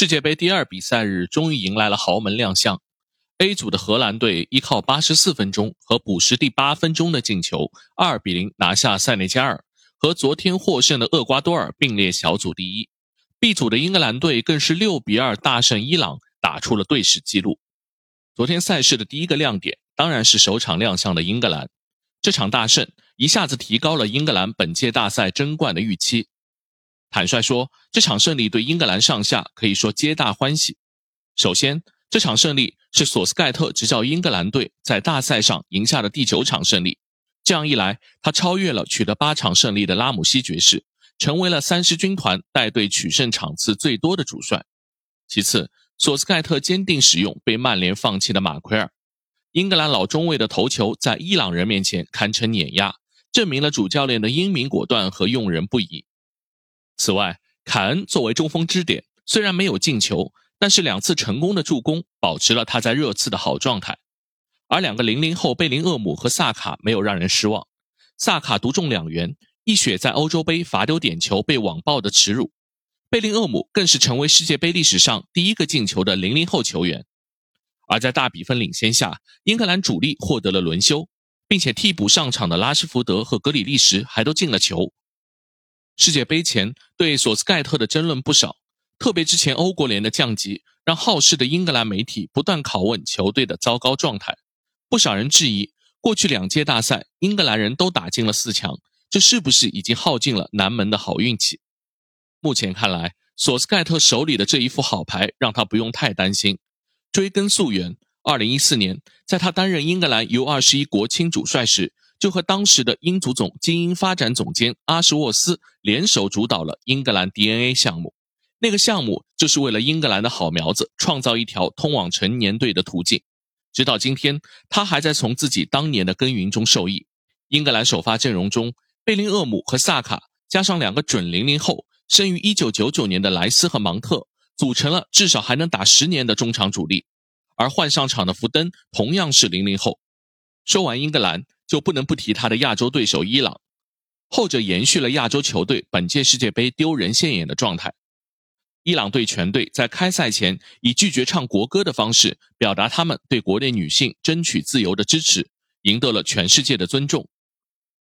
世界杯第二比赛日终于迎来了豪门亮相。A 组的荷兰队依靠八十四分钟和补时第八分钟的进球，二比零拿下塞内加尔，和昨天获胜的厄瓜多尔并列小组第一。B 组的英格兰队更是六比二大胜伊朗，打出了队史纪录。昨天赛事的第一个亮点当然是首场亮相的英格兰，这场大胜一下子提高了英格兰本届大赛争冠的预期。坦率说，这场胜利对英格兰上下可以说皆大欢喜。首先，这场胜利是索斯盖特执教英格兰队在大赛上赢下的第九场胜利，这样一来，他超越了取得八场胜利的拉姆西爵士。成为了三狮军团带队取胜场次最多的主帅。其次，索斯盖特坚定使用被曼联放弃的马奎尔。英格兰老中卫的头球在伊朗人面前堪称碾压，证明了主教练的英明果断和用人不疑。此外，凯恩作为中锋支点，虽然没有进球，但是两次成功的助攻保持了他在热刺的好状态。而两个零零后贝林厄姆和萨卡没有让人失望，萨卡独中两元。一雪在欧洲杯罚丢点球被网暴的耻辱，贝林厄姆更是成为世界杯历史上第一个进球的零零后球员。而在大比分领先下，英格兰主力获得了轮休，并且替补上场的拉什福德和格里利什还都进了球。世界杯前对索斯盖特的争论不少，特别之前欧国联的降级，让好事的英格兰媒体不断拷问球队的糟糕状态。不少人质疑，过去两届大赛英格兰人都打进了四强。这是不是已经耗尽了南门的好运气？目前看来，索斯盖特手里的这一副好牌让他不用太担心。追根溯源，二零一四年，在他担任英格兰 U 二十一国青主帅时，就和当时的英足总精英发展总监阿什沃斯联手主导了英格兰 DNA 项目。那个项目就是为了英格兰的好苗子创造一条通往成年队的途径。直到今天，他还在从自己当年的耕耘中受益。英格兰首发阵容中。贝林厄姆和萨卡加上两个准零零后，生于一九九九年的莱斯和芒特，组成了至少还能打十年的中场主力。而换上场的福登同样是零零后。说完英格兰，就不能不提他的亚洲对手伊朗，后者延续了亚洲球队本届世界杯丢人现眼的状态。伊朗队全队在开赛前以拒绝唱国歌的方式表达他们对国内女性争取自由的支持，赢得了全世界的尊重。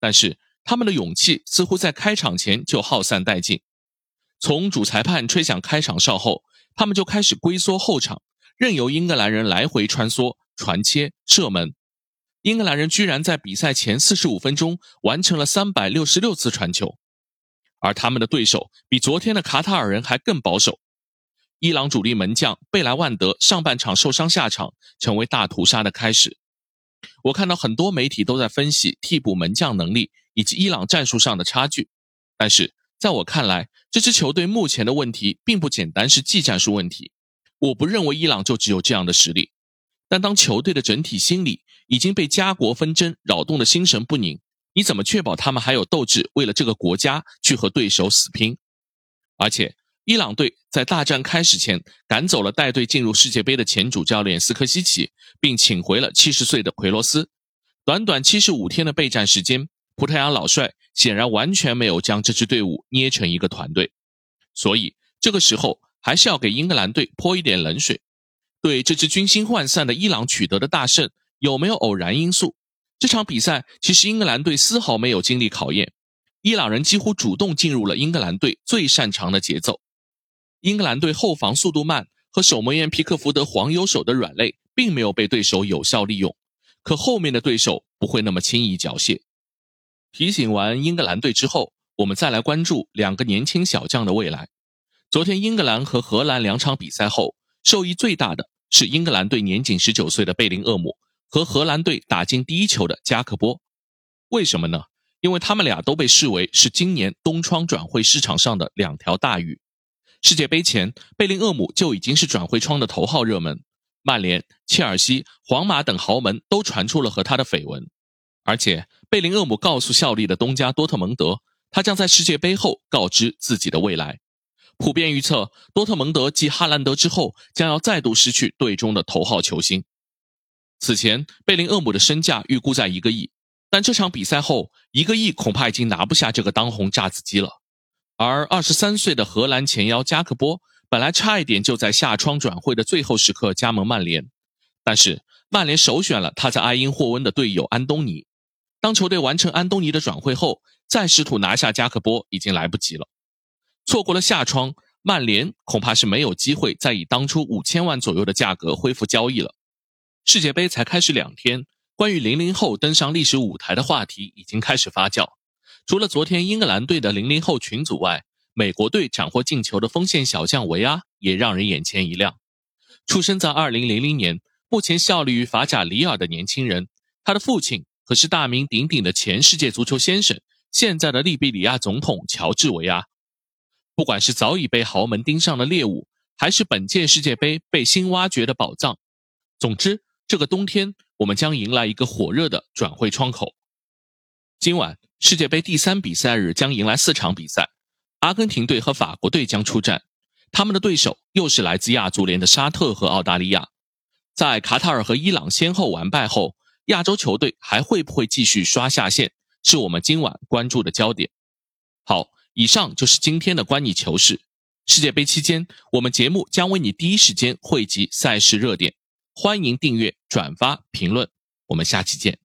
但是。他们的勇气似乎在开场前就耗散殆尽。从主裁判吹响开场哨后，他们就开始龟缩后场，任由英格兰人来回穿梭、传切、射门。英格兰人居然在比赛前四十五分钟完成了三百六十六次传球，而他们的对手比昨天的卡塔尔人还更保守。伊朗主力门将贝莱万德上半场受伤下场，成为大屠杀的开始。我看到很多媒体都在分析替补门将能力。以及伊朗战术上的差距，但是在我看来，这支球队目前的问题并不简单是技战术问题。我不认为伊朗就只有这样的实力，但当球队的整体心理已经被家国纷争扰动的心神不宁，你怎么确保他们还有斗志，为了这个国家去和对手死拼？而且，伊朗队在大战开始前赶走了带队进入世界杯的前主教练斯科西奇，并请回了七十岁的奎罗斯。短短七十五天的备战时间。葡萄牙老帅显然完全没有将这支队伍捏成一个团队，所以这个时候还是要给英格兰队泼一点冷水。对这支军心涣散的伊朗取得的大胜，有没有偶然因素？这场比赛其实英格兰队丝毫没有经历考验，伊朗人几乎主动进入了英格兰队最擅长的节奏。英格兰队后防速度慢和守门员皮克福德黄油手的软肋，并没有被对手有效利用，可后面的对手不会那么轻易缴械。提醒完英格兰队之后，我们再来关注两个年轻小将的未来。昨天英格兰和荷兰两场比赛后，受益最大的是英格兰队年仅十九岁的贝林厄姆和荷兰队打进第一球的加克波。为什么呢？因为他们俩都被视为是今年东窗转会市场上的两条大鱼。世界杯前，贝林厄姆就已经是转会窗的头号热门，曼联、切尔西、皇马等豪门都传出了和他的绯闻。而且，贝林厄姆告诉效力的东家多特蒙德，他将在世界杯后告知自己的未来。普遍预测，多特蒙德继哈兰德之后，将要再度失去队中的头号球星。此前，贝林厄姆的身价预估在一个亿，但这场比赛后，一个亿恐怕已经拿不下这个当红炸子鸡了。而二十三岁的荷兰前腰加克波，本来差一点就在下窗转会的最后时刻加盟曼联，但是曼联首选了他在埃因霍温的队友安东尼。当球队完成安东尼的转会后，再试图拿下加克波已经来不及了。错过了夏窗，曼联恐怕是没有机会再以当初五千万左右的价格恢复交易了。世界杯才开始两天，关于零零后登上历史舞台的话题已经开始发酵。除了昨天英格兰队的零零后群组外，美国队斩获进球的锋线小将维阿也让人眼前一亮。出生在二零零零年，目前效力于法甲里尔的年轻人，他的父亲可是大名鼎鼎的前世界足球先生，现在的利比里亚总统乔治维阿。不管是早已被豪门盯上的猎物，还是本届世界杯被新挖掘的宝藏，总之，这个冬天我们将迎来一个火热的转会窗口。今晚。世界杯第三比赛日将迎来四场比赛，阿根廷队和法国队将出战，他们的对手又是来自亚足联的沙特和澳大利亚。在卡塔尔和伊朗先后完败后，亚洲球队还会不会继续刷下线，是我们今晚关注的焦点。好，以上就是今天的观你球事。世界杯期间，我们节目将为你第一时间汇集赛事热点，欢迎订阅、转发、评论，我们下期见。